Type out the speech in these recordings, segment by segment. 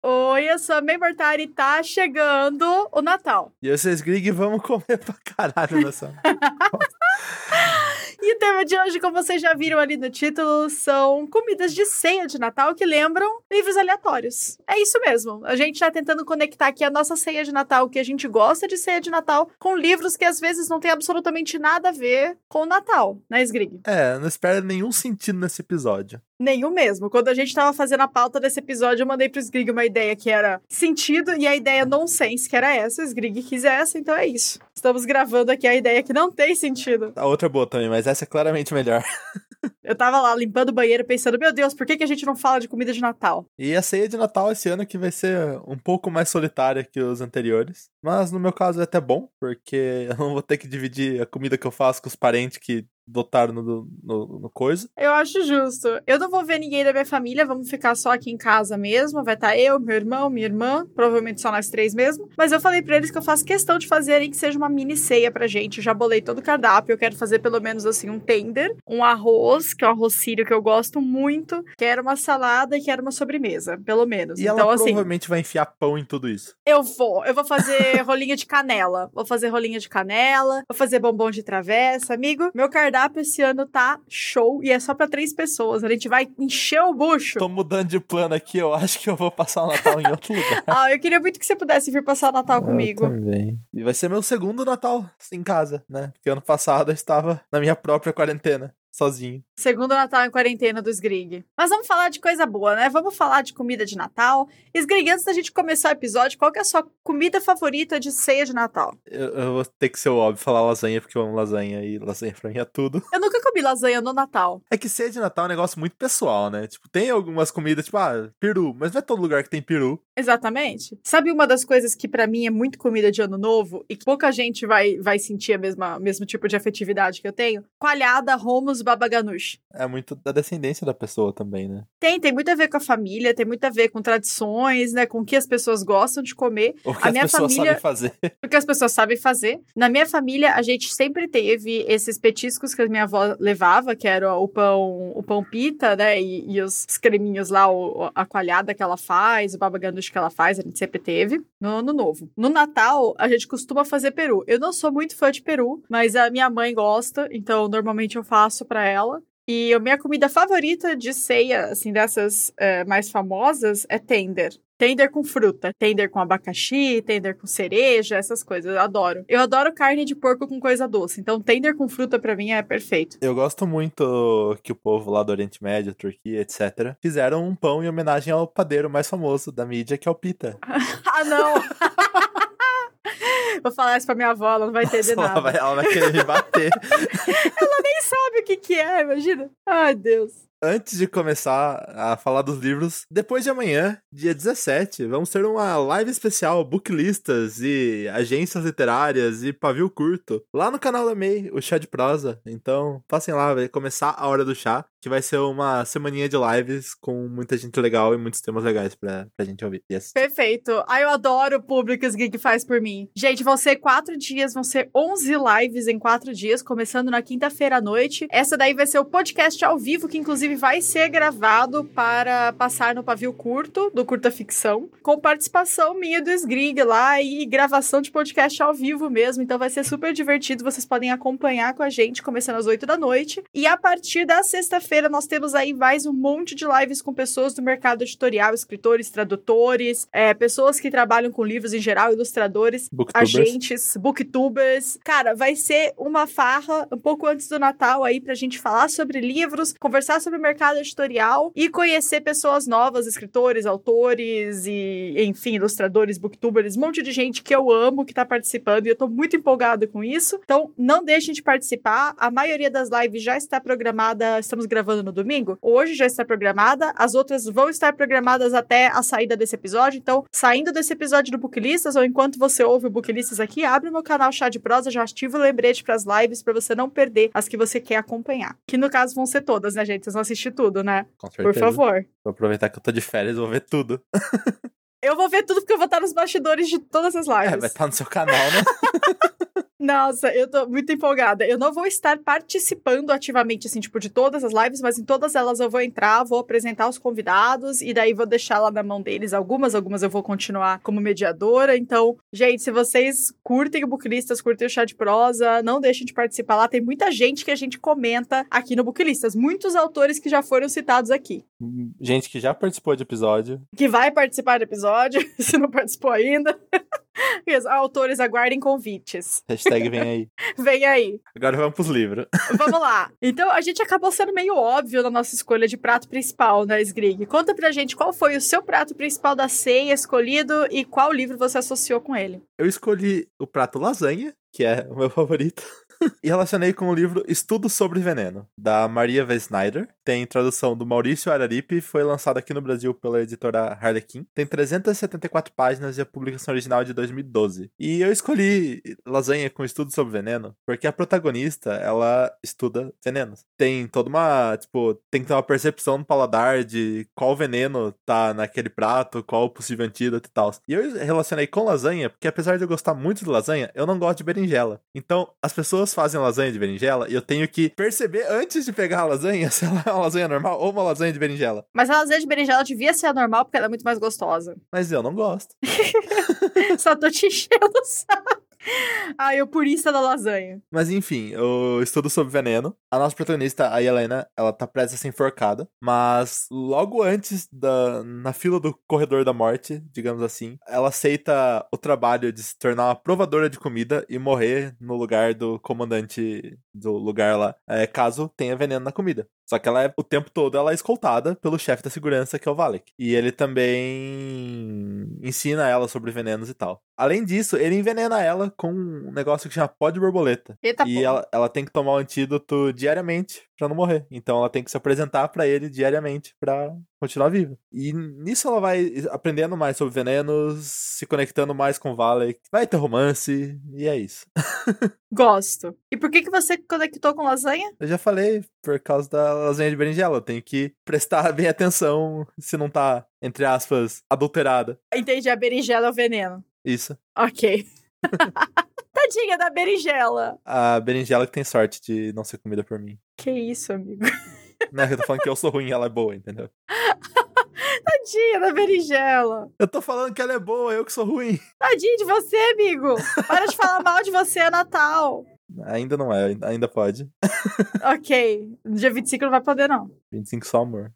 Oi, eu sou a May Mortari e tá chegando o Natal. E vocês, Grig, vamos comer pra caralho nessa. E o tema de hoje, como vocês já viram ali no título, são comidas de ceia de Natal que lembram livros aleatórios. É isso mesmo. A gente tá tentando conectar aqui a nossa ceia de Natal, o que a gente gosta de ceia de Natal, com livros que às vezes não tem absolutamente nada a ver com o Natal, né, Sgrig? É, não espera nenhum sentido nesse episódio. Nenhum mesmo. Quando a gente tava fazendo a pauta desse episódio, eu mandei pro Sgrig uma ideia que era sentido e a ideia nonsense, que era essa. O Sgrig quis essa, então é isso. Estamos gravando aqui a ideia que não tem sentido. A outra é boa também, mas essa é claramente melhor. Eu tava lá limpando o banheiro pensando, meu Deus, por que, que a gente não fala de comida de Natal? E a ceia de Natal esse ano que vai ser um pouco mais solitária que os anteriores. Mas no meu caso é até bom, porque eu não vou ter que dividir a comida que eu faço com os parentes que botaram no, no, no coisa. Eu acho justo. Eu não vou ver ninguém da minha família, vamos ficar só aqui em casa mesmo. Vai estar eu, meu irmão, minha irmã, provavelmente só nós três mesmo. Mas eu falei pra eles que eu faço questão de fazerem que seja uma mini ceia pra gente. Eu já bolei todo o cardápio. Eu quero fazer pelo menos assim um tender, um arroz, que é um arroz sírio que eu gosto muito. Quero uma salada e quero uma sobremesa, pelo menos. E então, ela assim, provavelmente vai enfiar pão em tudo isso. eu vou. Eu vou fazer rolinha de canela. Vou fazer rolinha de canela. Vou fazer bombom de travessa. Amigo, meu cardápio esse ano tá show e é só pra três pessoas. A gente vai encher o bucho. Tô mudando de plano aqui, eu acho que eu vou passar o Natal em outro lugar. Ah, eu queria muito que você pudesse vir passar o Natal comigo. Eu também. E vai ser meu segundo Natal em casa, né? Porque ano passado eu estava na minha própria quarentena, sozinho. Segundo Natal em quarentena do Sgrig. Mas vamos falar de coisa boa, né? Vamos falar de comida de Natal. Sgrig, antes da gente começar o episódio, qual que é a sua comida favorita de ceia de Natal? Eu, eu vou ter que ser o óbvio falar lasanha, porque eu amo lasanha e lasanha pra mim é tudo. Eu nunca comi lasanha no Natal. É que ceia de Natal é um negócio muito pessoal, né? Tipo, tem algumas comidas, tipo, ah, peru, mas não é todo lugar que tem peru. Exatamente. Sabe uma das coisas que pra mim é muito comida de ano novo e que pouca gente vai, vai sentir a mesma mesmo tipo de afetividade que eu tenho? Coalhada, romos, babaganush. É muito da descendência da pessoa também, né? Tem, tem muito a ver com a família, tem muito a ver com tradições, né? Com o que as pessoas gostam de comer. O que A as minha pessoas família- sabem fazer. O que as pessoas sabem fazer. Na minha família, a gente sempre teve esses petiscos que a minha avó levava, que era o pão, o pão pita, né? E, e os creminhos lá, o- a coalhada que ela faz, o babaganush que ela faz, a gente sempre teve. No ano novo. No Natal, a gente costuma fazer peru. Eu não sou muito fã de peru, mas a minha mãe gosta, então normalmente eu faço pra ela. E a minha comida favorita de ceia, assim, dessas eh, mais famosas, é tender. Tender com fruta, tender com abacaxi, tender com cereja, essas coisas. Eu adoro. Eu adoro carne de porco com coisa doce. Então, tender com fruta pra mim é perfeito. Eu gosto muito que o povo lá do Oriente Médio, Turquia, etc., fizeram um pão em homenagem ao padeiro mais famoso da mídia, que é o Pita. Ah, não! Vou falar isso pra minha avó, ela não vai entender ela, nada. vai, ela vai querer me bater. Nem sabe o que que é, imagina. Ai, Deus. Antes de começar a falar dos livros, depois de amanhã, dia 17, vamos ter uma live especial booklistas e agências literárias e pavio curto lá no canal da May, o Chá de Prosa. Então, passem lá, vai começar a hora do chá, que vai ser uma semaninha de lives com muita gente legal e muitos temas legais pra, pra gente ouvir. Yes. Perfeito. Ai, eu adoro o público que o Geek faz por mim. Gente, vão ser quatro dias, vão ser 11 lives em quatro dias, começando na quinta-feira à noite. Essa daí vai ser o podcast ao vivo, que inclusive vai ser gravado para passar no pavio curto, do Curta Ficção, com participação minha do Sgrig lá e gravação de podcast ao vivo mesmo. Então vai ser super divertido. Vocês podem acompanhar com a gente, começando às 8 da noite. E a partir da sexta-feira, nós temos aí mais um monte de lives com pessoas do mercado editorial, escritores, tradutores, é, pessoas que trabalham com livros em geral, ilustradores, Booktubers. agentes, booktubers. Cara, vai ser uma farra um pouco antes do Natal aí pra gente falar sobre livros, conversar sobre o mercado editorial e conhecer pessoas novas, escritores, autores e, enfim, ilustradores, booktubers, um monte de gente que eu amo que tá participando e eu tô muito empolgada com isso. Então, não deixem de participar. A maioria das lives já está programada, estamos gravando no domingo. Hoje já está programada, as outras vão estar programadas até a saída desse episódio. Então, saindo desse episódio do Booklistas ou enquanto você ouve o Booklistas aqui, abre o meu canal Chá de Prosa, já ativa o lembrete para as lives para você não perder as que você quer acompanhar. Que no caso vão ser todas, né, gente? Vocês vão assistir tudo, né? Com Por certeza. favor. Vou aproveitar que eu tô de férias e vou ver tudo. Eu vou ver tudo porque eu vou estar nos bastidores de todas as lives. É, vai estar no seu canal, né? Nossa, eu tô muito empolgada. Eu não vou estar participando ativamente, assim, tipo, de todas as lives, mas em todas elas eu vou entrar, vou apresentar os convidados e daí vou deixar lá na mão deles algumas, algumas eu vou continuar como mediadora. Então, gente, se vocês curtem o Booklistas, curtem o chá de prosa, não deixem de participar lá. Tem muita gente que a gente comenta aqui no Booklistas. Muitos autores que já foram citados aqui. Gente que já participou de episódio. Que vai participar do episódio, se não participou ainda. Os autores aguardem convites. Hashtag vem aí. vem aí. Agora vamos pros livros. vamos lá. Então, a gente acabou sendo meio óbvio na nossa escolha de prato principal, né, Sgrig? Conta pra gente qual foi o seu prato principal da ceia escolhido e qual livro você associou com ele. Eu escolhi o prato lasanha, que é o meu favorito. e relacionei com o livro Estudo sobre Veneno, da Maria V. Snyder. Tem tradução do Maurício Araripe, foi lançado aqui no Brasil pela editora Harlequin. Tem 374 páginas e a publicação original é de 2012. E eu escolhi Lasanha com Estudo sobre Veneno porque a protagonista, ela estuda venenos. Tem toda uma, tipo, tem que ter uma percepção no paladar de qual veneno tá naquele prato, qual o possível antídoto e tal. E eu relacionei com lasanha, porque apesar de eu gostar muito de lasanha, eu não gosto de berinjela. Então, as pessoas fazem lasanha de berinjela e eu tenho que perceber antes de pegar a lasanha se ela é uma lasanha normal ou uma lasanha de berinjela. Mas a lasanha de berinjela devia ser a normal porque ela é muito mais gostosa. Mas eu não gosto. Só tô te enchendo o saco. Ah, eu purista da lasanha. Mas enfim, eu estudo sobre veneno. A nossa protagonista, a Helena, ela tá prestes a ser enforcada. Mas logo antes da. na fila do corredor da morte, digamos assim, ela aceita o trabalho de se tornar uma provadora de comida e morrer no lugar do comandante do lugar lá. É, caso tenha veneno na comida. Só que ela é o tempo todo ela é escoltada pelo chefe da segurança, que é o Valek. E ele também ensina ela sobre venenos e tal. Além disso, ele envenena ela com um negócio que chama pó de borboleta. Eita e ela, ela tem que tomar o antídoto diariamente para não morrer. Então ela tem que se apresentar para ele diariamente para continuar viva. E nisso ela vai aprendendo mais sobre venenos, se conectando mais com o Valek. Vai ter romance e é isso. Gosto. E por que que você conectou com lasanha? Eu já falei, por causa da lasanha de berinjela. Eu tenho que prestar bem atenção se não tá, entre aspas, adulterada. Entendi, a berinjela é o veneno. Isso. Ok. Tadinha da berinjela. A berinjela que tem sorte de não ser comida por mim. Que isso, amigo. Não, eu tô falando que eu sou ruim e ela é boa, entendeu? Tadinha da berinjela. Eu tô falando que ela é boa, eu que sou ruim. Tadinha de você, amigo. Para de falar mal de você, é Natal. Ainda não é, ainda pode. ok. No dia 25 não vai poder, não. 25 só amor.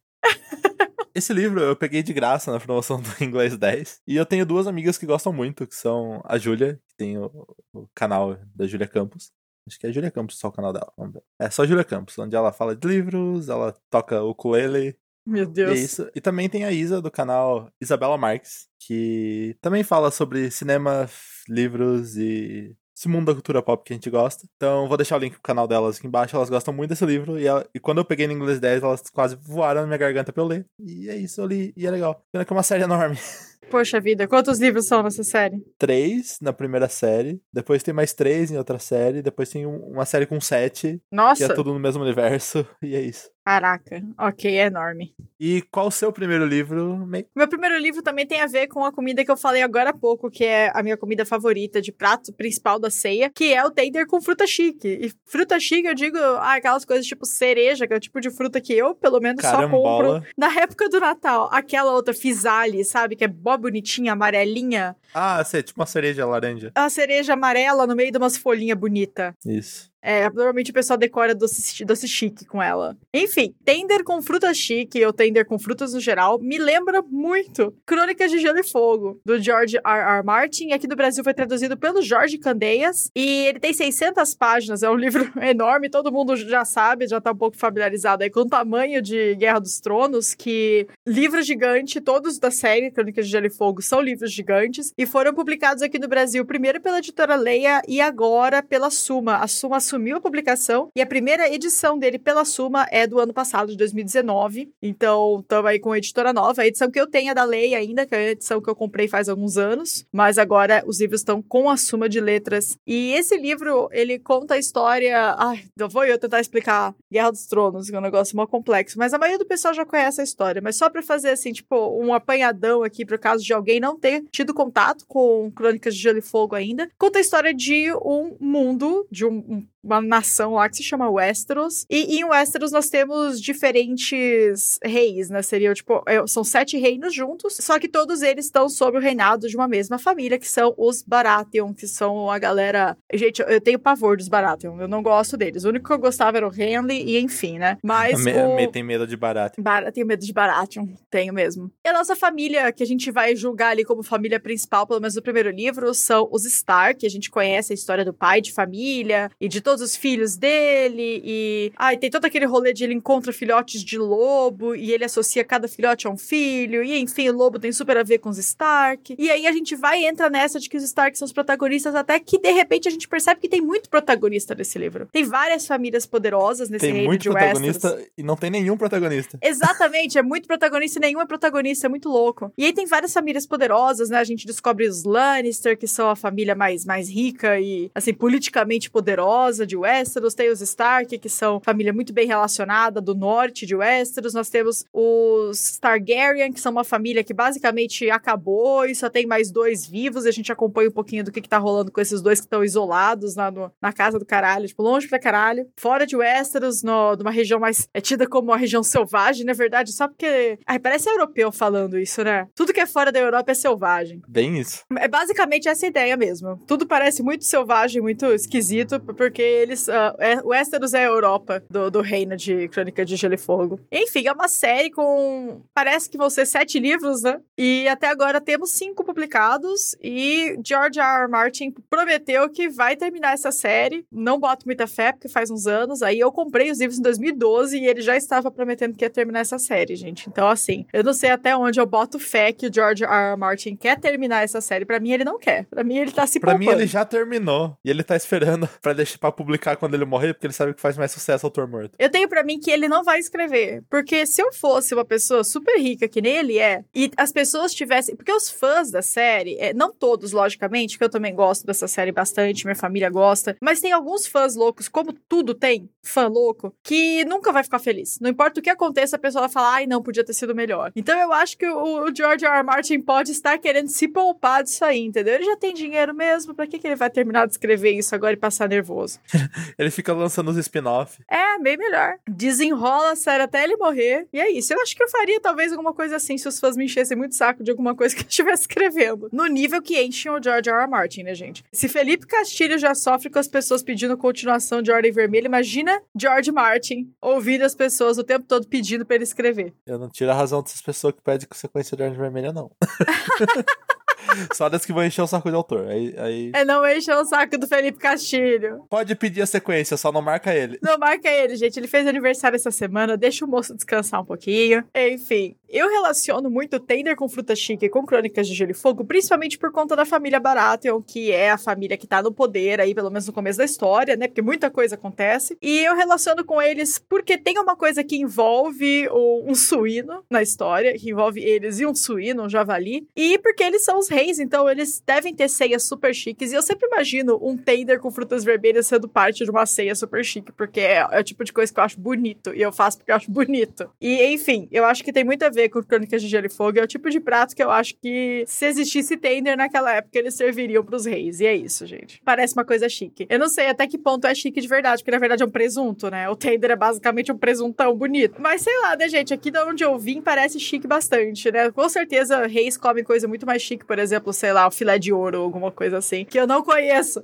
Esse livro eu peguei de graça na promoção do Inglês 10. E eu tenho duas amigas que gostam muito, que são a Júlia, que tem o, o canal da Júlia Campos. Acho que é Júlia Campos só o canal dela. Vamos ver. É só Júlia Campos, onde ela fala de livros, ela toca o ukulele. Meu E Deus. é isso. E também tem a Isa do canal Isabela Marques, que também fala sobre cinema, livros e esse mundo da cultura pop que a gente gosta. Então vou deixar o link pro canal delas aqui embaixo. Elas gostam muito desse livro. E, ela- e quando eu peguei no inglês 10, elas quase voaram na minha garganta pra eu ler. E é isso, eu li. E é legal. Pena que é uma série enorme. Poxa vida, quantos livros são nessa série? Três na primeira série. Depois tem mais três em outra série. Depois tem um- uma série com sete. Que Nossa, é tudo no mesmo universo. E é isso. caraca. Ok, é enorme. E qual o seu primeiro livro? Meu primeiro livro também tem a ver com a comida que eu falei agora há pouco, que é a minha comida favorita de prato principal da ceia, que é o tender com fruta chique. E fruta chique, eu digo, ah, aquelas coisas tipo cereja, que é o tipo de fruta que eu, pelo menos, só compro Carambola. na época do Natal. Aquela outra fisale, sabe? Que é mó bonitinha, amarelinha. Ah, sei, tipo uma cereja laranja. A cereja amarela no meio de umas folhinhas bonitas. Isso. É, normalmente o pessoal decora doce, doce chique com ela. Enfim, tender com fruta chique ou tender com frutas no geral me lembra muito Crônicas de Gelo e Fogo, do George R. R. Martin. Aqui no Brasil foi traduzido pelo Jorge Candeias. E ele tem 600 páginas, é um livro enorme, todo mundo já sabe, já tá um pouco familiarizado aí com o tamanho de Guerra dos Tronos, que livro gigante, todos da série Crônicas de Gelo e Fogo são livros gigantes, e foram publicados aqui no Brasil primeiro pela editora Leia e agora pela Suma. A Suma assumiu a publicação e a primeira edição dele pela Suma é do ano passado, de 2019. Então, estamos aí com a editora nova. A edição que eu tenho é da Lei ainda, que é a edição que eu comprei faz alguns anos, mas agora os livros estão com a Suma de Letras. E esse livro, ele conta a história. Ai, vou eu tentar explicar Guerra dos Tronos, que é um negócio mó complexo, mas a maioria do pessoal já conhece a história. Mas só para fazer assim, tipo, um apanhadão aqui pro caso de alguém não ter tido contato com Crônicas de Gelo e Fogo ainda, conta a história de um mundo, de um, um uma nação lá que se chama Westeros. E em Westeros nós temos diferentes reis, né? Seria tipo, é, são sete reinos juntos, só que todos eles estão sob o reinado de uma mesma família, que são os Baratheon, que são a galera. Gente, eu tenho pavor dos Baratheon, eu não gosto deles. O único que eu gostava era o Henry, e enfim, né? Mas. Me, o... me tem medo de Baratheon. Bar... Tenho medo de Baratheon, tenho mesmo. E a nossa família, que a gente vai julgar ali como família principal, pelo menos no primeiro livro, são os Stark, que a gente conhece a história do pai de família e de todos todos os filhos dele e. Ai, tem todo aquele rolê de ele encontra filhotes de lobo e ele associa cada filhote a um filho. E enfim, o lobo tem super a ver com os Stark. E aí a gente vai e entra nessa de que os Stark são os protagonistas, até que de repente a gente percebe que tem muito protagonista nesse livro. Tem várias famílias poderosas nesse tem reino muito de protagonista Westeros. e não tem nenhum protagonista. Exatamente, é muito protagonista e nenhum é protagonista, é muito louco. E aí tem várias famílias poderosas, né? A gente descobre os Lannister, que são a família mais, mais rica e, assim, politicamente poderosa de Westeros. Tem os Stark, que são família muito bem relacionada do norte de Westeros. Nós temos os Targaryen, que são uma família que basicamente acabou e só tem mais dois vivos. E a gente acompanha um pouquinho do que, que tá rolando com esses dois que estão isolados lá no, na casa do caralho, tipo, longe pra caralho. Fora de Westeros, no, numa região mais. É tida como uma região selvagem, na verdade, só porque. Ai, parece europeu falando isso, né? Tudo que é fora da Europa é selvagem. Bem isso. É basicamente essa ideia mesmo. Tudo parece muito selvagem, muito esquisito, porque eles. Uh, é, Westeros é a Europa do, do reino de Crônica de Gelo e Fogo. Enfim, é uma série com. Parece que vão ser sete livros, né? E até agora temos cinco publicados. E George R. R. Martin prometeu que vai terminar essa série. Não boto muita fé, porque faz uns anos. Aí eu comprei os livros em 2012 e ele já estava prometendo que ia terminar essa série, gente. Então, assim, eu não sei até onde eu boto fé que o George R. R. Martin quer terminar essa série. Pra mim, ele não quer. Pra mim, ele tá se Pra poupando. mim, ele já terminou. E ele tá esperando pra deixar pra publicar quando ele morrer, porque ele sabe que faz mais sucesso autor morto. Eu tenho pra mim que ele não vai escrever. Porque se eu fosse uma pessoa super rica, que nem ele é, e as pessoas tivessem. Porque os fãs da série, é, não todos, logicamente, que eu também gosto dessa série bastante, minha família gosta, mas tem alguns fãs loucos, como tudo tem, fã louco, que nunca vai ficar feliz. Não importa o que aconteça, a pessoa vai falar, ai, não, podia ter sido melhor. Então eu acho que o, o George R. R. Martin pode estar querendo se poupar disso aí, entendeu? Ele já tem dinheiro mesmo, pra que, que ele vai terminar de escrever isso agora e passar nervoso? Ele fica lançando os spin-off. É, bem melhor. Desenrola a série até ele morrer. E é isso. Eu acho que eu faria talvez alguma coisa assim se os fãs me enchessem muito saco de alguma coisa que eu estivesse escrevendo. No nível que enchem o George R. R. Martin, né, gente? Se Felipe Castilho já sofre com as pessoas pedindo continuação de Ordem Vermelha, imagina George Martin ouvindo as pessoas o tempo todo pedindo pra ele escrever. Eu não tiro a razão dessas pessoas que pedem sequência de Orange Vermelha, não. Só das que vão encher o saco de autor. Aí, aí... É não encher o saco do Felipe Castilho. Pode pedir a sequência, só não marca ele. Não marca ele, gente. Ele fez aniversário essa semana. Deixa o moço descansar um pouquinho. Enfim, eu relaciono muito Tender com Fruta Chique com Crônicas de Gelo e Fogo, principalmente por conta da família Baratheon, que é a família que tá no poder aí, pelo menos no começo da história, né? Porque muita coisa acontece. E eu relaciono com eles porque tem uma coisa que envolve um suíno na história, que envolve eles e um suíno, um javali. E porque eles são os reis, então eles devem ter ceias super chiques. E eu sempre imagino um tender com frutas vermelhas sendo parte de uma ceia super chique, porque é, é o tipo de coisa que eu acho bonito. E eu faço porque eu acho bonito. E, enfim, eu acho que tem muito a ver com Crônicas de Gelo e Fogo. É o tipo de prato que eu acho que se existisse tender naquela época, eles serviriam pros reis. E é isso, gente. Parece uma coisa chique. Eu não sei até que ponto é chique de verdade, porque na verdade é um presunto, né? O tender é basicamente um presuntão bonito. Mas sei lá, né, gente? Aqui de onde eu vim parece chique bastante, né? Com certeza reis comem coisa muito mais chique, por exemplo, sei lá, o filé de ouro ou alguma coisa assim, que eu não conheço.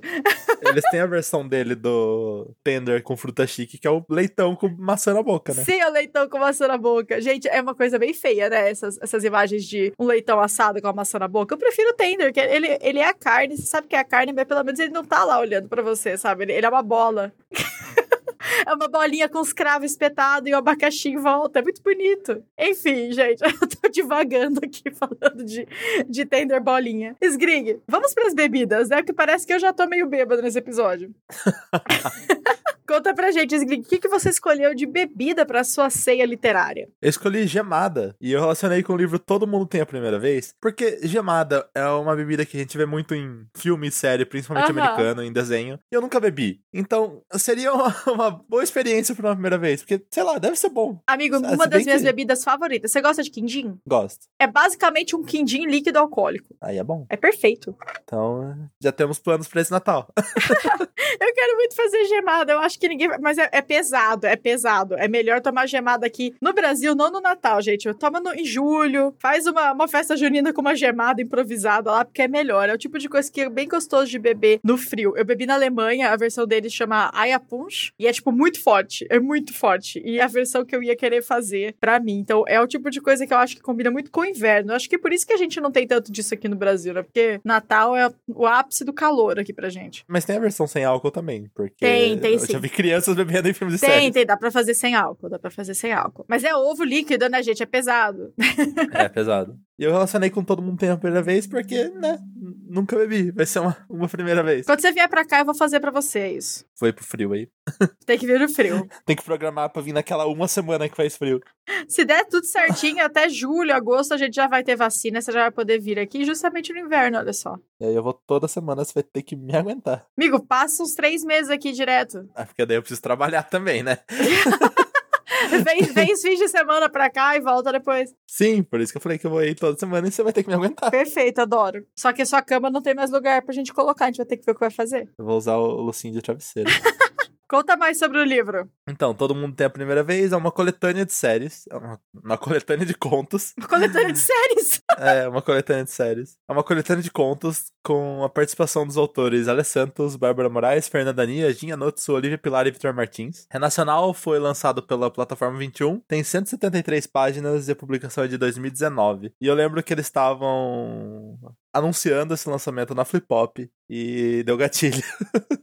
Eles têm a versão dele do tender com fruta chique, que é o leitão com maçã na boca, né? Sim, o leitão com maçã na boca. Gente, é uma coisa bem feia, né? Essas, essas imagens de um leitão assado com a maçã na boca. Eu prefiro o tender, que ele, ele é a carne, você sabe que é a carne, mas pelo menos ele não tá lá olhando pra você, sabe? Ele, ele é uma bola. É uma bolinha com os cravos espetados e o abacaxi em volta. É muito bonito. Enfim, gente, eu tô divagando aqui falando de, de tender bolinha. Sgrig, vamos pras bebidas, né? Porque parece que eu já tô meio bêbado nesse episódio. Conta pra gente, Sgrig, o que, que você escolheu de bebida pra sua ceia literária? Eu escolhi gemada. E eu relacionei com o livro Todo Mundo Tem a Primeira Vez. Porque gemada é uma bebida que a gente vê muito em filme e série, principalmente Aham. americano, em desenho. E eu nunca bebi. Então, seria uma, uma boa experiência pra uma primeira vez. Porque, sei lá, deve ser bom. Amigo, Ah, uma das bem minhas que- bebidas favoritas. Você gosta de quindim? Gosto. É basicamente um quindim líquido alcoólico. Aí é bom. É perfeito. Então, já temos planos pra esse Natal. Eu quero muito fazer gemada. Eu acho que ninguém. Mas é, é pesado, é pesado. É melhor tomar gemada aqui no Brasil, não no Natal, gente. Toma no, em julho. Faz uma, uma festa junina com uma gemada improvisada lá, porque é melhor. É o tipo de coisa que é bem gostoso de beber no frio. Eu bebi na Alemanha, a versão deles chama Aya Punch. E é, tipo, muito forte. É muito forte. E é a versão que eu ia querer fazer pra mim. Então, é o tipo de coisa que eu acho que combina muito com o inverno. Eu acho que por isso que a gente não tem tanto disso aqui no Brasil, né? Porque Natal é o ápice do calor aqui pra gente. Mas tem a versão sem álcool também. Porque Tem, tem eu sim. já vi crianças bebendo em filmes de Tem, série. tem, dá pra fazer sem álcool, dá pra fazer sem álcool. Mas é ovo líquido, né, gente? É pesado. É, pesado. E eu relacionei com todo mundo tem a primeira vez porque, né, nunca bebi. Vai ser uma, uma primeira vez. Quando você vier pra cá, eu vou fazer pra você isso. Foi pro frio aí. Tem que vir no frio. Tem que programar pra vir naquela uma semana que faz frio. Se der tudo certinho, até julho, agosto, a gente já vai ter vacina, você já vai poder vir aqui justamente no inverno, olha só. E aí eu vou toda semana, você vai ter que me aguentar. Amigo, passa uns três meses aqui direto. Ah, porque daí eu preciso trabalhar também, né? Vem, vem os fins de semana pra cá e volta depois. Sim, por isso que eu falei que eu vou ir toda semana e você vai ter que me aguentar. Perfeito, adoro. Só que a sua cama não tem mais lugar pra gente colocar, a gente vai ter que ver o que vai fazer. Eu vou usar o lucinho de travesseiro. Conta mais sobre o livro. Então, todo mundo tem a primeira vez, é uma coletânea de séries. É uma, uma coletânea de contos. Coletânea de séries. É, uma coletânea de séries. É uma coletânea de contos com a participação dos autores Ale Santos, Bárbara Moraes, Fernanda Nia, Ginha Notsu, Olivia Pilar e Vitor Martins. Renacional foi lançado pela plataforma 21, tem 173 páginas e a publicação é de 2019. E eu lembro que eles estavam anunciando esse lançamento na Flip Pop e deu gatilho.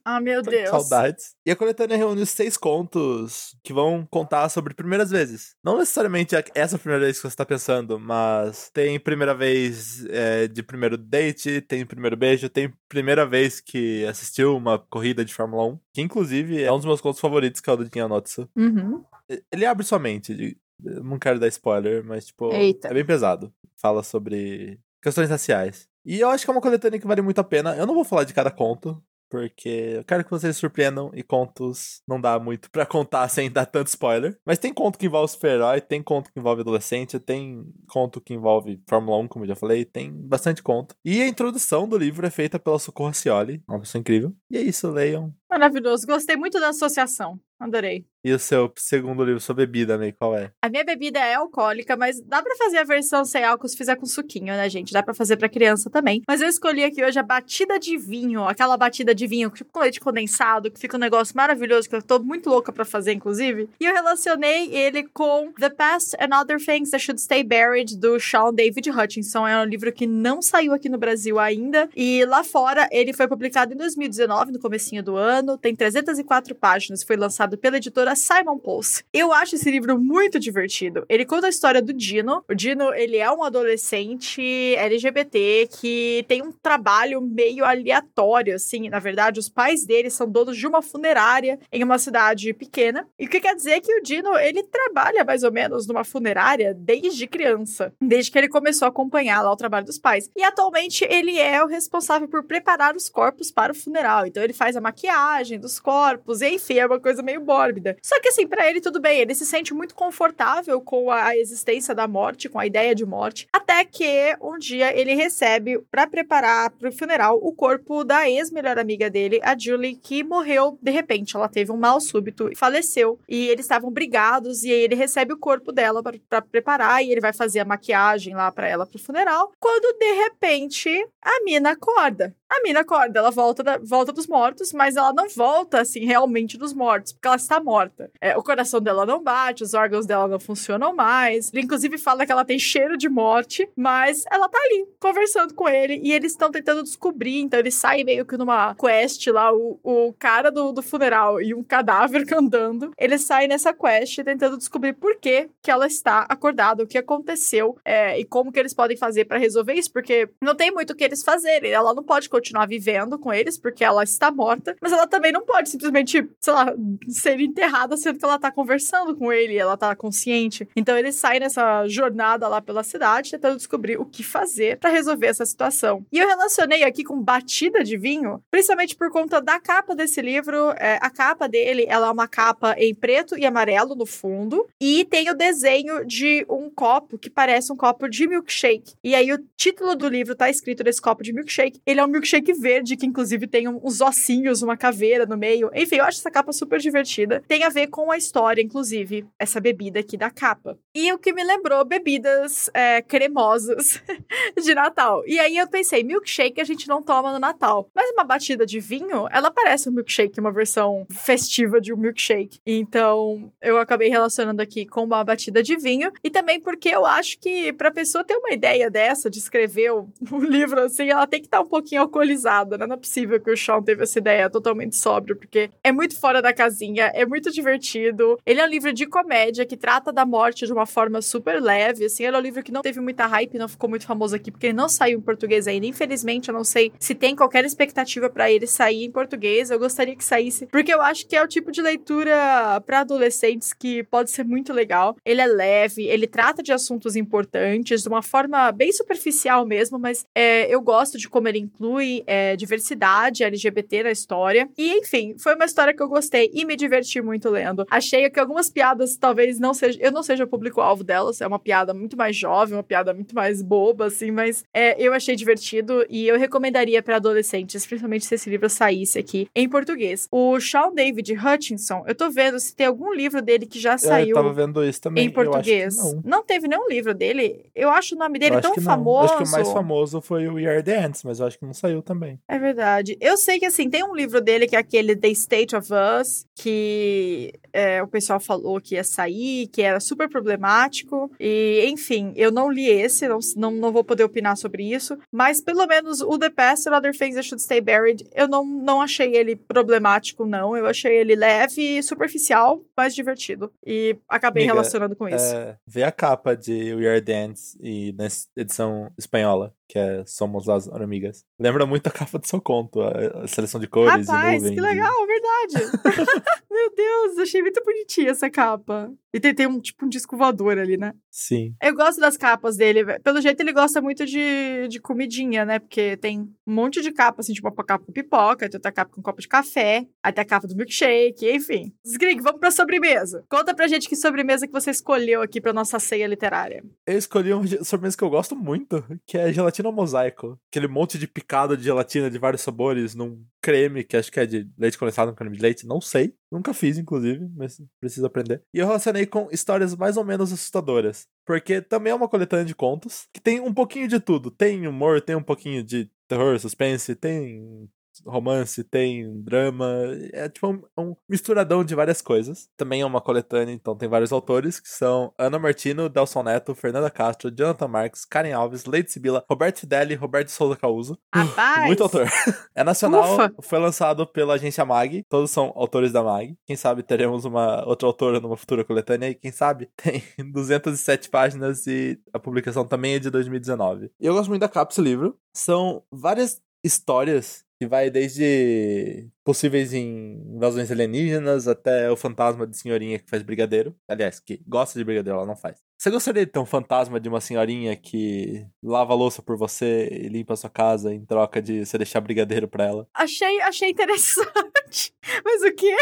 Ah, meu Deus. Saudades. E a coletânea reúne seis contos que vão contar sobre primeiras vezes. Não necessariamente essa primeira vez que você está pensando, mas tem primeira vez é, de primeiro date, tem primeiro beijo, tem primeira vez que assistiu uma corrida de Fórmula 1, que inclusive é um dos meus contos favoritos, que é o do Jinha Notsu. Uhum. Ele abre sua mente. não quero dar spoiler, mas, tipo, Eita. é bem pesado. Fala sobre questões raciais. E eu acho que é uma coletânea que vale muito a pena. Eu não vou falar de cada conto, porque eu quero que vocês surpreendam e contos não dá muito pra contar sem dar tanto spoiler. Mas tem conto que envolve super-herói, tem conto que envolve adolescente, tem conto que envolve Fórmula 1, como eu já falei, tem bastante conto. E a introdução do livro é feita pela Socorro Cioli, uma pessoa incrível. E é isso, leiam. Maravilhoso. Gostei muito da associação. Adorei. E o seu segundo livro, sua bebida, May, qual é? A minha bebida é alcoólica, mas dá pra fazer a versão sem álcool se fizer com suquinho, né, gente? Dá pra fazer pra criança também. Mas eu escolhi aqui hoje a batida de vinho, aquela batida de vinho tipo com leite condensado, que fica um negócio maravilhoso, que eu tô muito louca pra fazer, inclusive. E eu relacionei ele com The Past and Other Things That Should Stay Buried, do Sean David Hutchinson. É um livro que não saiu aqui no Brasil ainda. E lá fora, ele foi publicado em 2019, no comecinho do ano. Tem 304 páginas, foi lançado pela editora Simon Pulse. Eu acho esse livro muito divertido. Ele conta a história do Dino. O Dino, ele é um adolescente LGBT que tem um trabalho meio aleatório, assim. Na verdade, os pais dele são donos de uma funerária em uma cidade pequena. E o que quer dizer que o Dino, ele trabalha mais ou menos numa funerária desde criança. Desde que ele começou a acompanhar lá o trabalho dos pais. E atualmente ele é o responsável por preparar os corpos para o funeral. Então ele faz a maquiagem dos corpos, enfim, é uma coisa meio mórbida. Só que assim, pra ele tudo bem, ele se sente muito confortável com a existência da morte, com a ideia de morte, até que um dia ele recebe pra preparar pro funeral o corpo da ex-melhor amiga dele, a Julie, que morreu de repente. Ela teve um mal súbito e faleceu. E eles estavam brigados e aí ele recebe o corpo dela pra preparar e ele vai fazer a maquiagem lá pra ela pro funeral. Quando de repente a mina acorda. A mina acorda, ela volta, da- volta dos mortos, mas ela não volta, assim, realmente dos mortos, porque ela está morta. É, o coração dela não bate, os órgãos dela não funcionam mais. Ele, inclusive, fala que ela tem cheiro de morte, mas ela tá ali, conversando com ele, e eles estão tentando descobrir. Então, eles saem meio que numa quest lá, o, o cara do, do funeral e um cadáver andando. Eles saem nessa quest tentando descobrir por que, que ela está acordada, o que aconteceu é, e como que eles podem fazer para resolver isso, porque não tem muito o que eles fazerem. Ela não pode continuar vivendo com eles, porque ela está morta, mas ela também não pode simplesmente, sei lá, ser enterrada sendo que ela tá conversando com ele, ela tá consciente. Então eles saem nessa jornada lá pela cidade tentando descobrir o que fazer para resolver essa situação. E eu relacionei aqui com batida de vinho, principalmente por conta da capa desse livro. É, a capa dele, ela é uma capa em preto e amarelo no fundo, e tem o desenho de um copo que parece um copo de milkshake. E aí o título do livro tá escrito nesse copo de milkshake. Ele é um milkshake verde que inclusive tem uns ossinhos, uma caveira no meio. Enfim, eu acho essa capa super divertida. Tem a ver com a história, inclusive, essa bebida aqui da capa. E o que me lembrou bebidas é, cremosas de Natal. E aí eu pensei, milkshake a gente não toma no Natal. Mas uma batida de vinho, ela parece um milkshake, uma versão festiva de um milkshake. Então, eu acabei relacionando aqui com uma batida de vinho. E também porque eu acho que pra pessoa ter uma ideia dessa, de escrever o livro assim, ela tem que estar tá um pouquinho alcoolizada, né? Não é possível que o Sean teve essa ideia totalmente sóbrio, porque é muito fora da casinha, é muito divertido. Ele é um livro de comédia que trata da morte de uma forma super leve, assim. Ele é um livro que não teve muita hype, não ficou muito famoso aqui, porque ele não saiu em português ainda. Infelizmente, eu não sei se tem qualquer expectativa para ele sair em português. Eu gostaria que saísse, porque eu acho que é o tipo de leitura para adolescentes que pode ser muito legal. Ele é leve, ele trata de assuntos importantes de uma forma bem superficial mesmo, mas é, eu gosto de como ele inclui é, diversidade LGBT na história. E, enfim, foi uma história que eu gostei e me diverti muito lendo. Achei que algumas piadas talvez não seja, eu não seja o público-alvo delas, é uma piada muito mais jovem, uma piada muito mais boba, assim, mas é, eu achei divertido e eu recomendaria para adolescentes, principalmente se esse livro saísse aqui em português. O Sean David Hutchinson, eu tô vendo se tem algum livro dele que já saiu. É, eu tava vendo isso também. Em português. não. não teve nenhum livro dele. Eu acho o nome dele tão famoso. Acho que o mais famoso foi o We Are the Ants, mas eu acho que não saiu também. É verdade. Eu sei que assim, tem um livro dele que é aquele The State of Us, que é, o pessoal falou que ia sair, que era super problemático. E, enfim, eu não li esse, não, não, não vou poder opinar sobre isso. Mas pelo menos o The Past and Other Things That Should Stay Buried, eu não, não achei ele problemático, não. Eu achei ele leve, superficial, mas divertido. E acabei Amiga, relacionando com isso. É, vê a capa de We Are Dance e na edição espanhola que é Somos as Amigas. Lembra muito a capa do seu conto, a, a seleção de cores Rapaz, e nuvens. que legal, verdade. Meu Deus, achei muito bonitinha essa capa. E tem, tem um tipo um disco voador ali, né? Sim. Eu gosto das capas dele. Pelo jeito, ele gosta muito de, de comidinha, né? Porque tem um monte de capa, assim, tipo uma capa com pipoca, tem outra capa com um copo de café, até a capa do milkshake, enfim. Skrig, vamos pra sobremesa. Conta pra gente que sobremesa que você escolheu aqui pra nossa ceia literária. Eu escolhi uma sobremesa que eu gosto muito, que é gelatina mosaico. Aquele monte de picada de gelatina de vários sabores num creme, que acho que é de leite condensado, um creme de leite, não sei. Nunca fiz, inclusive, mas preciso aprender. E eu relacionei com histórias mais ou menos assustadoras. Porque também é uma coletânea de contos que tem um pouquinho de tudo. Tem humor, tem um pouquinho de terror, suspense, tem romance, tem drama, é tipo um, um, misturadão de várias coisas. Também é uma coletânea, então tem vários autores, que são Ana Martino, Delson Neto, Fernanda Castro, Jonathan Marques, Karen Alves, Leite Sibila, Roberto Fidelli, Roberto Souza Causo. Rapaz! Muito autor. É nacional, Ufa. foi lançado pela agência MAG, todos são autores da MAG. Quem sabe teremos uma outra autora numa futura coletânea e quem sabe tem 207 páginas e a publicação também é de 2019. E eu gosto muito da capa desse livro. São várias histórias que vai desde possíveis invasões alienígenas até o fantasma de senhorinha que faz brigadeiro. Aliás, que gosta de brigadeiro, ela não faz. Você gostaria de ter um fantasma de uma senhorinha que lava a louça por você e limpa a sua casa em troca de você deixar brigadeiro pra ela? Achei, achei interessante. Mas o que?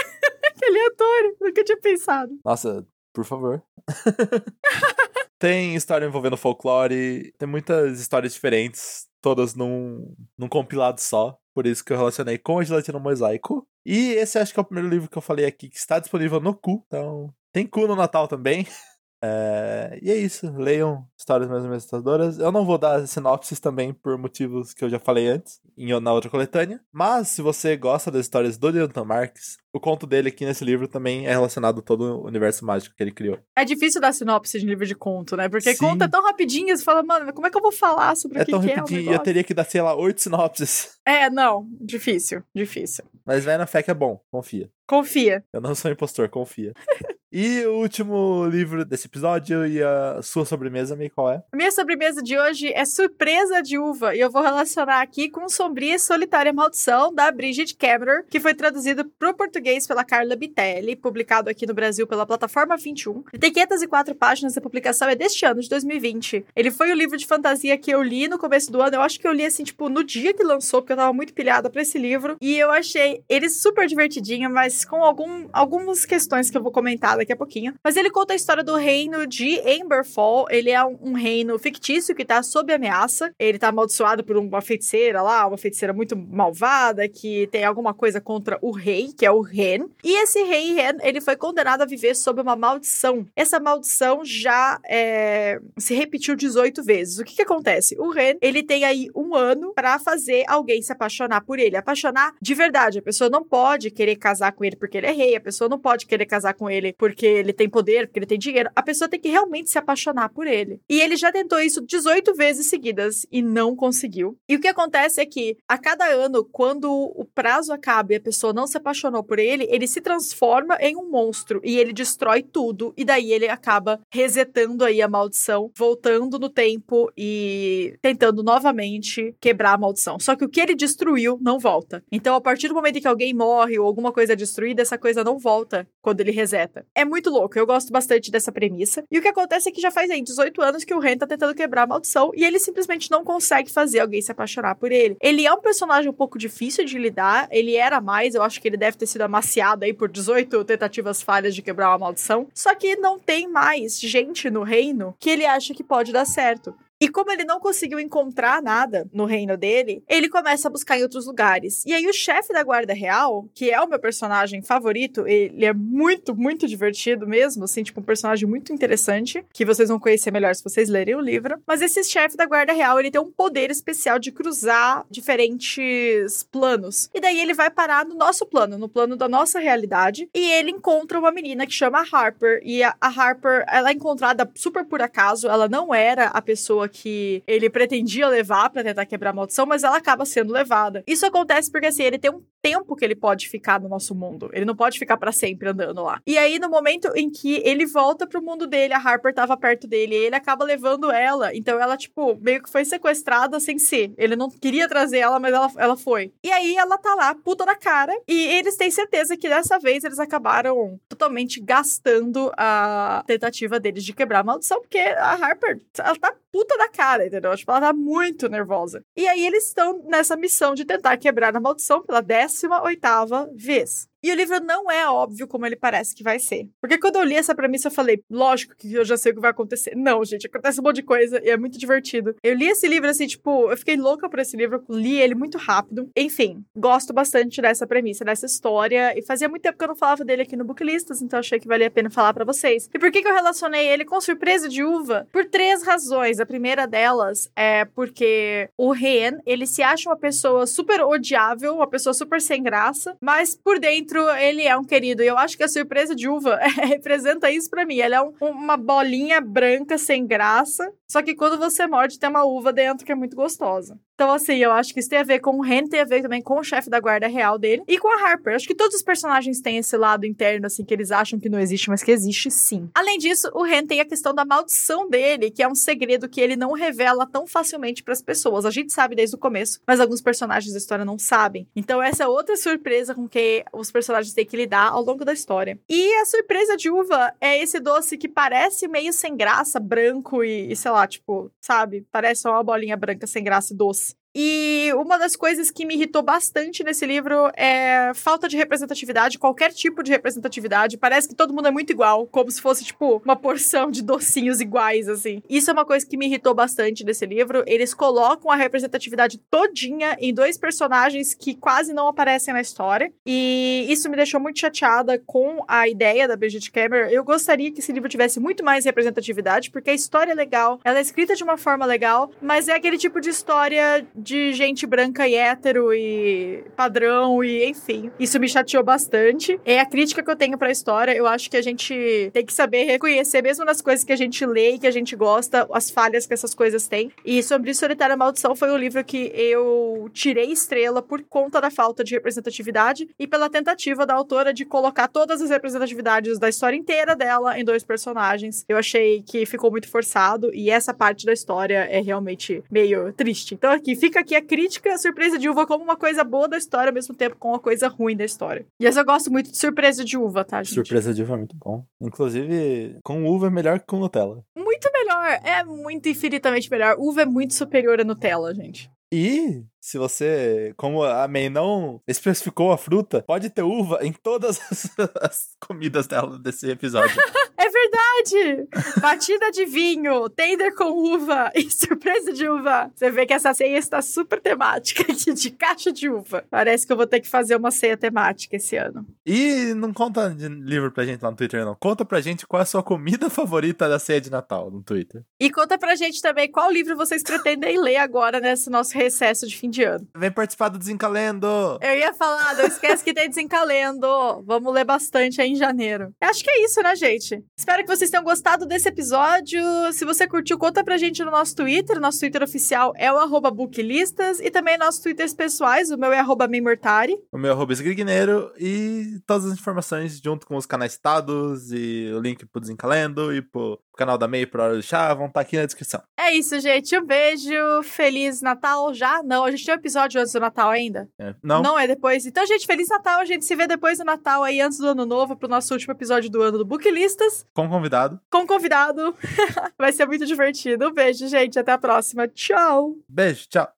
Que aleatório. Nunca tinha pensado. Nossa, por favor. tem história envolvendo folclore, tem muitas histórias diferentes, todas num, num compilado só. Por isso que eu relacionei com a gelatina mosaico. E esse acho que é o primeiro livro que eu falei aqui que está disponível no cu. Então, tem cu no Natal também. É, e é isso, leiam histórias mais ou menos assustadoras. Eu não vou dar sinopses também por motivos que eu já falei antes, em, na outra coletânea. Mas se você gosta das histórias do Jonathan Marques, o conto dele aqui nesse livro também é relacionado a todo o universo mágico que ele criou. É difícil dar sinopse de livro de conto, né? Porque Sim. conto é tão rapidinho, você fala, mano, como é que eu vou falar sobre É que, tão que é rapidinho, eu negócio? teria que dar, sei lá, oito sinopses. É, não, difícil, difícil. Mas vai na fé que é bom, confia. Confia. Eu não sou impostor, confia. e o último livro desse episódio e a sua sobremesa, meio qual é? A minha sobremesa de hoje é Surpresa de Uva, e eu vou relacionar aqui com Sombria e Solitária Maldição, da Bridget Cameron, que foi traduzido para o português pela Carla Bitelli, publicado aqui no Brasil pela plataforma 21. Ele tem 504 páginas, a publicação é deste ano, de 2020. Ele foi o livro de fantasia que eu li no começo do ano, eu acho que eu li assim, tipo, no dia que lançou, porque eu tava muito pilhada pra esse livro, e eu achei ele super divertidinho, mas com algum, algumas questões que eu vou comentar daqui a pouquinho. Mas ele conta a história do reino de Amberfall. Ele é um, um reino fictício que tá sob ameaça. Ele tá amaldiçoado por uma feiticeira lá, uma feiticeira muito malvada, que tem alguma coisa contra o rei, que é o Ren. E esse rei Ren, ele foi condenado a viver sob uma maldição. Essa maldição já é, se repetiu 18 vezes. O que que acontece? O Ren, ele tem aí um ano pra fazer alguém se apaixonar por ele. Apaixonar de verdade. A pessoa não pode querer casar com ele porque ele é rei. A pessoa não pode querer casar com ele porque ele tem poder, porque ele tem dinheiro. A pessoa tem que realmente se apaixonar por ele. E ele já tentou isso 18 vezes seguidas e não conseguiu. E o que acontece é que a cada ano, quando o prazo acaba e a pessoa não se apaixonou por ele, ele se transforma em um monstro e ele destrói tudo. E daí ele acaba resetando aí a maldição, voltando no tempo e tentando novamente quebrar a maldição. Só que o que ele destruiu não volta. Então, a partir do momento em que alguém morre ou alguma coisa é destruída, essa coisa não volta quando ele reseta. É muito louco, eu gosto bastante dessa premissa. E o que acontece é que já faz aí 18 anos que o Ren tá tentando quebrar a maldição e ele simplesmente não consegue fazer alguém se apaixonar por ele. Ele é um personagem um pouco difícil de lidar, ele era mais, eu acho que ele deve ter sido amaciado aí por 18 tentativas falhas de quebrar uma maldição. Só que não tem mais gente no reino que ele acha que pode dar certo. E como ele não conseguiu encontrar nada no reino dele, ele começa a buscar em outros lugares. E aí o chefe da guarda real, que é o meu personagem favorito, ele é muito, muito divertido mesmo, assim, tipo um personagem muito interessante, que vocês vão conhecer melhor se vocês lerem o livro. Mas esse chefe da guarda real, ele tem um poder especial de cruzar diferentes planos. E daí ele vai parar no nosso plano, no plano da nossa realidade, e ele encontra uma menina que chama Harper, e a, Harper, ela é encontrada super por acaso, ela não era a pessoa que ele pretendia levar pra tentar quebrar a maldição, mas ela acaba sendo levada. Isso acontece porque assim, ele tem um tempo que ele pode ficar no nosso mundo. Ele não pode ficar pra sempre andando lá. E aí no momento em que ele volta pro mundo dele, a Harper tava perto dele, e ele acaba levando ela. Então ela tipo meio que foi sequestrada sem ser. Ele não queria trazer ela, mas ela, ela foi. E aí ela tá lá, puta na cara, e eles têm certeza que dessa vez eles acabaram totalmente gastando a tentativa deles de quebrar a maldição, porque a Harper, ela tá puta da cara, entendeu? Tipo, ela tá muito nervosa. E aí eles estão nessa missão de tentar quebrar a maldição pela 18ª vez. E o livro não é óbvio como ele parece que vai ser. Porque quando eu li essa premissa, eu falei, lógico que eu já sei o que vai acontecer. Não, gente, acontece um monte de coisa e é muito divertido. Eu li esse livro assim, tipo, eu fiquei louca por esse livro, li ele muito rápido. Enfim, gosto bastante dessa premissa, dessa história. E fazia muito tempo que eu não falava dele aqui no Booklistas, então achei que valia a pena falar pra vocês. E por que, que eu relacionei ele com Surpresa de Uva? Por três razões. A primeira delas é porque o Ren, ele se acha uma pessoa super odiável, uma pessoa super sem graça, mas por dentro ele é um querido. E eu acho que a surpresa de uva representa isso pra mim. Ela é um- uma bolinha branca sem graça, só que quando você morde tem uma uva dentro que é muito gostosa. Então, assim, eu acho que isso tem a ver com o Ren, tem a ver também com o chefe da guarda real dele e com a Harper. Eu acho que todos os personagens têm esse lado interno, assim, que eles acham que não existe, mas que existe sim. Além disso, o Ren tem a questão da maldição dele, que é um segredo que ele não revela tão facilmente pras pessoas. A gente sabe desde o começo, mas alguns personagens da história não sabem. Então, essa é outra surpresa com que os personagens têm que lidar ao longo da história. E a surpresa de uva é esse doce que parece meio sem graça, branco e, e sei lá, tipo, sabe? Parece só uma bolinha branca sem graça e doce. E uma das coisas que me irritou bastante nesse livro é falta de representatividade, qualquer tipo de representatividade. Parece que todo mundo é muito igual, como se fosse, tipo, uma porção de docinhos iguais, assim. Isso é uma coisa que me irritou bastante nesse livro. Eles colocam a representatividade todinha em dois personagens que quase não aparecem na história. E isso me deixou muito chateada com a ideia da Bridget Cameron. Eu gostaria que esse livro tivesse muito mais representatividade, porque a história é legal, ela é escrita de uma forma legal, mas é aquele tipo de história de gente branca e hétero e padrão e enfim. Isso me chateou bastante. É a crítica que eu tenho pra história. Eu acho que a gente tem que saber reconhecer, mesmo nas coisas que a gente lê e que a gente gosta, as falhas que essas coisas têm. E sobre Solitária Maldição foi o livro que eu tirei estrela por conta da falta de representatividade e pela tentativa da autora de colocar todas as representatividades da história inteira dela em dois personagens. Eu achei que ficou muito forçado e essa parte da história é realmente meio triste. Então aqui fica aqui a crítica, a surpresa de uva como uma coisa boa da história ao mesmo tempo com uma coisa ruim da história. E essa eu gosto muito de surpresa de uva, tá, gente? Surpresa de uva é muito bom. Inclusive, com uva é melhor que com Nutella. Muito melhor, é muito infinitamente melhor. Uva é muito superior a Nutella, gente. E se você, como a May não especificou a fruta, pode ter uva em todas as, as comidas dela desse episódio. é verdade! Batida de vinho, tender com uva e surpresa de uva. Você vê que essa ceia está super temática aqui, de caixa de uva. Parece que eu vou ter que fazer uma ceia temática esse ano. E não conta de livro pra gente lá no Twitter, não. Conta pra gente qual é a sua comida favorita da ceia de Natal no Twitter. E conta pra gente também qual livro vocês pretendem ler agora nesse nosso recesso de fim de ano. Vem participar do Desencalendo! Eu ia falar, não esquece que tem Desencalendo. Vamos ler bastante aí em janeiro. Acho que é isso, né, gente? Espero que vocês tenham gostado desse episódio. Se você curtiu, conta pra gente no nosso Twitter. Nosso Twitter oficial é o booklistas e também nossos Twitters pessoais. O meu é arroba Memortari. O meu é arroba Esgrigneiro e todas as informações junto com os canais citados e o link pro Desencalendo e pro canal da May pro Hora do Chá vão estar aqui na descrição. É isso, gente. Um beijo. Feliz Natal já? Não, a gente tem um episódio antes do Natal ainda? É, não? Não é depois. Então, gente, Feliz Natal. A gente se vê depois do Natal aí, antes do Ano Novo, pro nosso último episódio do ano do Booklistas. Com convidado. Com convidado. Vai ser muito divertido. Um beijo, gente. Até a próxima. Tchau. Beijo, tchau.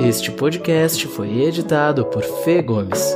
Este podcast foi editado por Fê Gomes.